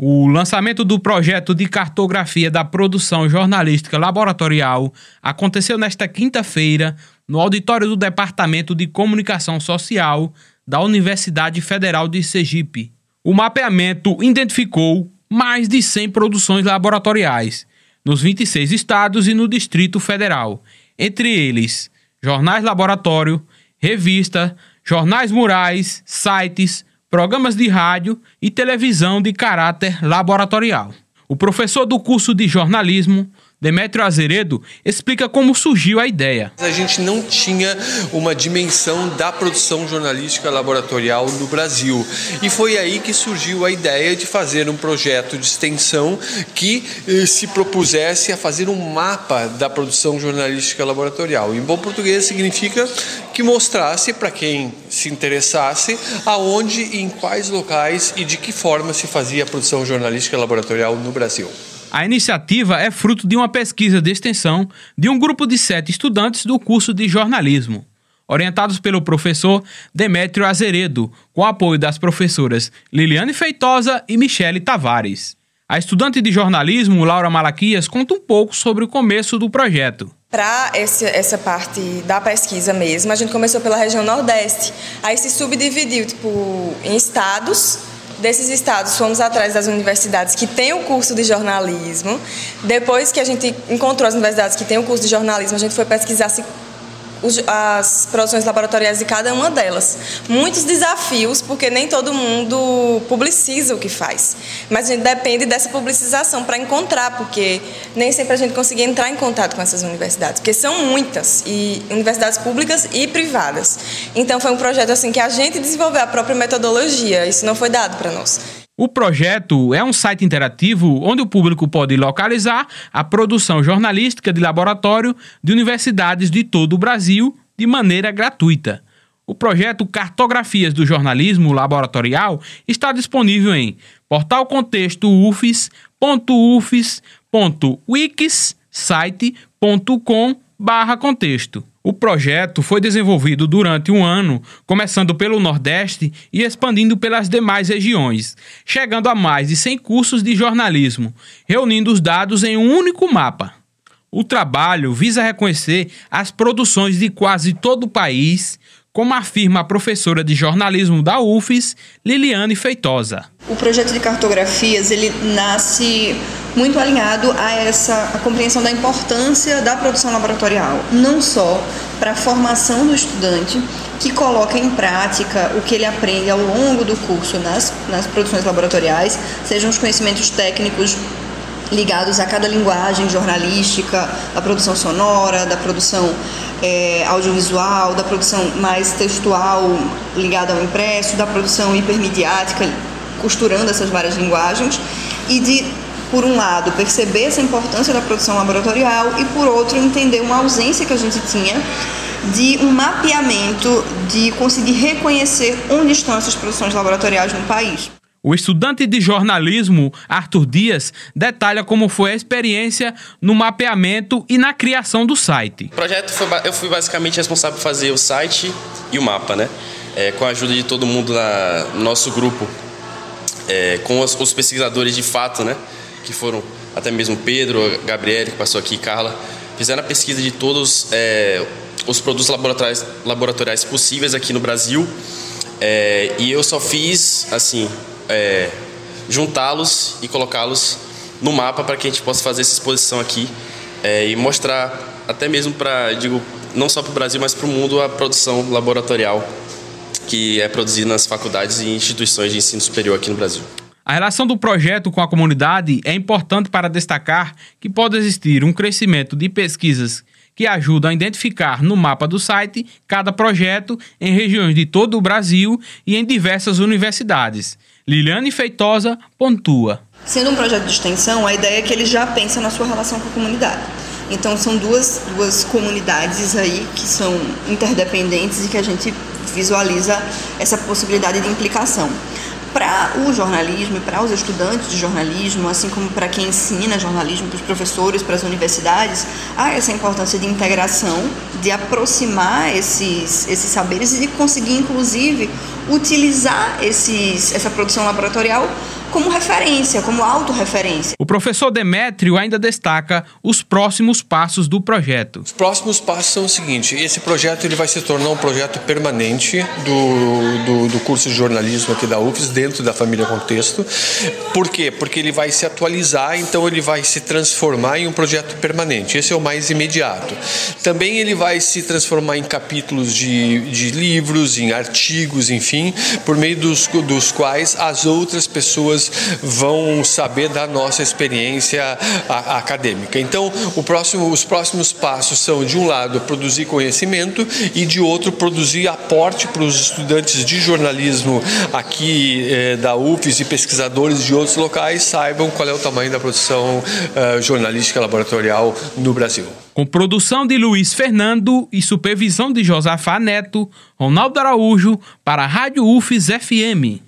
O lançamento do projeto de cartografia da produção jornalística laboratorial aconteceu nesta quinta-feira no auditório do Departamento de Comunicação Social da Universidade Federal de Sergipe. O mapeamento identificou mais de 100 produções laboratoriais nos 26 estados e no Distrito Federal, entre eles jornais laboratório, revista, jornais murais, sites, programas de rádio e televisão de caráter laboratorial. O professor do curso de jornalismo, Demétrio Azeredo explica como surgiu a ideia. A gente não tinha uma dimensão da produção jornalística laboratorial no Brasil. E foi aí que surgiu a ideia de fazer um projeto de extensão que eh, se propusesse a fazer um mapa da produção jornalística laboratorial. Em bom português significa que mostrasse para quem se interessasse aonde e em quais locais e de que forma se fazia a produção jornalística laboratorial no Brasil. A iniciativa é fruto de uma pesquisa de extensão de um grupo de sete estudantes do curso de jornalismo, orientados pelo professor Demétrio Azeredo, com apoio das professoras Liliane Feitosa e Michele Tavares. A estudante de jornalismo, Laura Malaquias, conta um pouco sobre o começo do projeto. Para essa parte da pesquisa mesmo, a gente começou pela região Nordeste. Aí se subdividiu tipo, em estados desses estados, fomos atrás das universidades que têm o curso de jornalismo. Depois que a gente encontrou as universidades que têm o curso de jornalismo, a gente foi pesquisar se as produções laboratoriais de cada uma delas. Muitos desafios, porque nem todo mundo publiciza o que faz. Mas a gente depende dessa publicização para encontrar, porque nem sempre a gente conseguia entrar em contato com essas universidades, porque são muitas, e universidades públicas e privadas. Então foi um projeto assim que a gente desenvolveu a própria metodologia, isso não foi dado para nós. O projeto é um site interativo onde o público pode localizar a produção jornalística de laboratório de universidades de todo o Brasil de maneira gratuita. O projeto Cartografias do Jornalismo Laboratorial está disponível em portalcontexto.ufes.wixsite.com/contexto. O projeto foi desenvolvido durante um ano, começando pelo Nordeste e expandindo pelas demais regiões, chegando a mais de 100 cursos de jornalismo, reunindo os dados em um único mapa. O trabalho visa reconhecer as produções de quase todo o país, como afirma a professora de jornalismo da UFES, Liliane Feitosa. O projeto de cartografias ele nasce muito alinhado a essa a compreensão da importância da produção laboratorial, não só para a formação do estudante, que coloca em prática o que ele aprende ao longo do curso nas, nas produções laboratoriais, sejam os conhecimentos técnicos ligados a cada linguagem jornalística, da produção sonora, da produção é, audiovisual, da produção mais textual ligada ao impresso, da produção hipermediática, costurando essas várias linguagens, e de, por um lado, perceber essa importância da produção laboratorial e, por outro, entender uma ausência que a gente tinha de um mapeamento, de conseguir reconhecer onde estão essas produções laboratoriais no país. O estudante de jornalismo Arthur Dias detalha como foi a experiência no mapeamento e na criação do site. O projeto foi, eu fui basicamente responsável por fazer o site e o mapa, né? É, com a ajuda de todo mundo na, no nosso grupo, é, com os, os, pesquisadores de fato, né? Que foram até mesmo Pedro, Gabriele, que passou aqui, Carla, fizeram a pesquisa de todos é, os produtos laboratoriais, laboratoriais possíveis aqui no Brasil. É, e eu só fiz, assim, é, juntá-los e colocá-los no mapa para que a gente possa fazer essa exposição aqui é, e mostrar até mesmo para, digo, não só para o Brasil, mas para o mundo a produção laboratorial que é produzida nas faculdades e instituições de ensino superior aqui no Brasil. A relação do projeto com a comunidade é importante para destacar que pode existir um crescimento de pesquisas que ajudam a identificar no mapa do site cada projeto em regiões de todo o Brasil e em diversas universidades. Liliane Feitosa pontua. Sendo um projeto de extensão, a ideia é que ele já pensa na sua relação com a comunidade. Então são duas, duas comunidades aí que são interdependentes e que a gente visualiza essa possibilidade de implicação. Para o jornalismo e para os estudantes de jornalismo, assim como para quem ensina jornalismo, para os professores, para as universidades, há essa importância de integração, de aproximar esses, esses saberes e de conseguir, inclusive, utilizar esses, essa produção laboratorial como referência, como autorreferência. O professor Demétrio ainda destaca os próximos passos do projeto. Os próximos passos são o seguinte: esse projeto ele vai se tornar um projeto permanente do, do, do curso de jornalismo aqui da UFES, dentro da família Contexto. Por quê? Porque ele vai se atualizar, então ele vai se transformar em um projeto permanente. Esse é o mais imediato. Também ele vai se transformar em capítulos de, de livros, em artigos, enfim, por meio dos, dos quais as outras pessoas vão saber da nossa experiência acadêmica. Então, próximo, os próximos passos são, de um lado, produzir conhecimento e, de outro, produzir aporte para os estudantes de jornalismo aqui eh, da UFES e pesquisadores de outros locais saibam qual é o tamanho da produção eh, jornalística laboratorial no Brasil. Com produção de Luiz Fernando e supervisão de Josafá Neto, Ronaldo Araújo, para a Rádio UFES FM.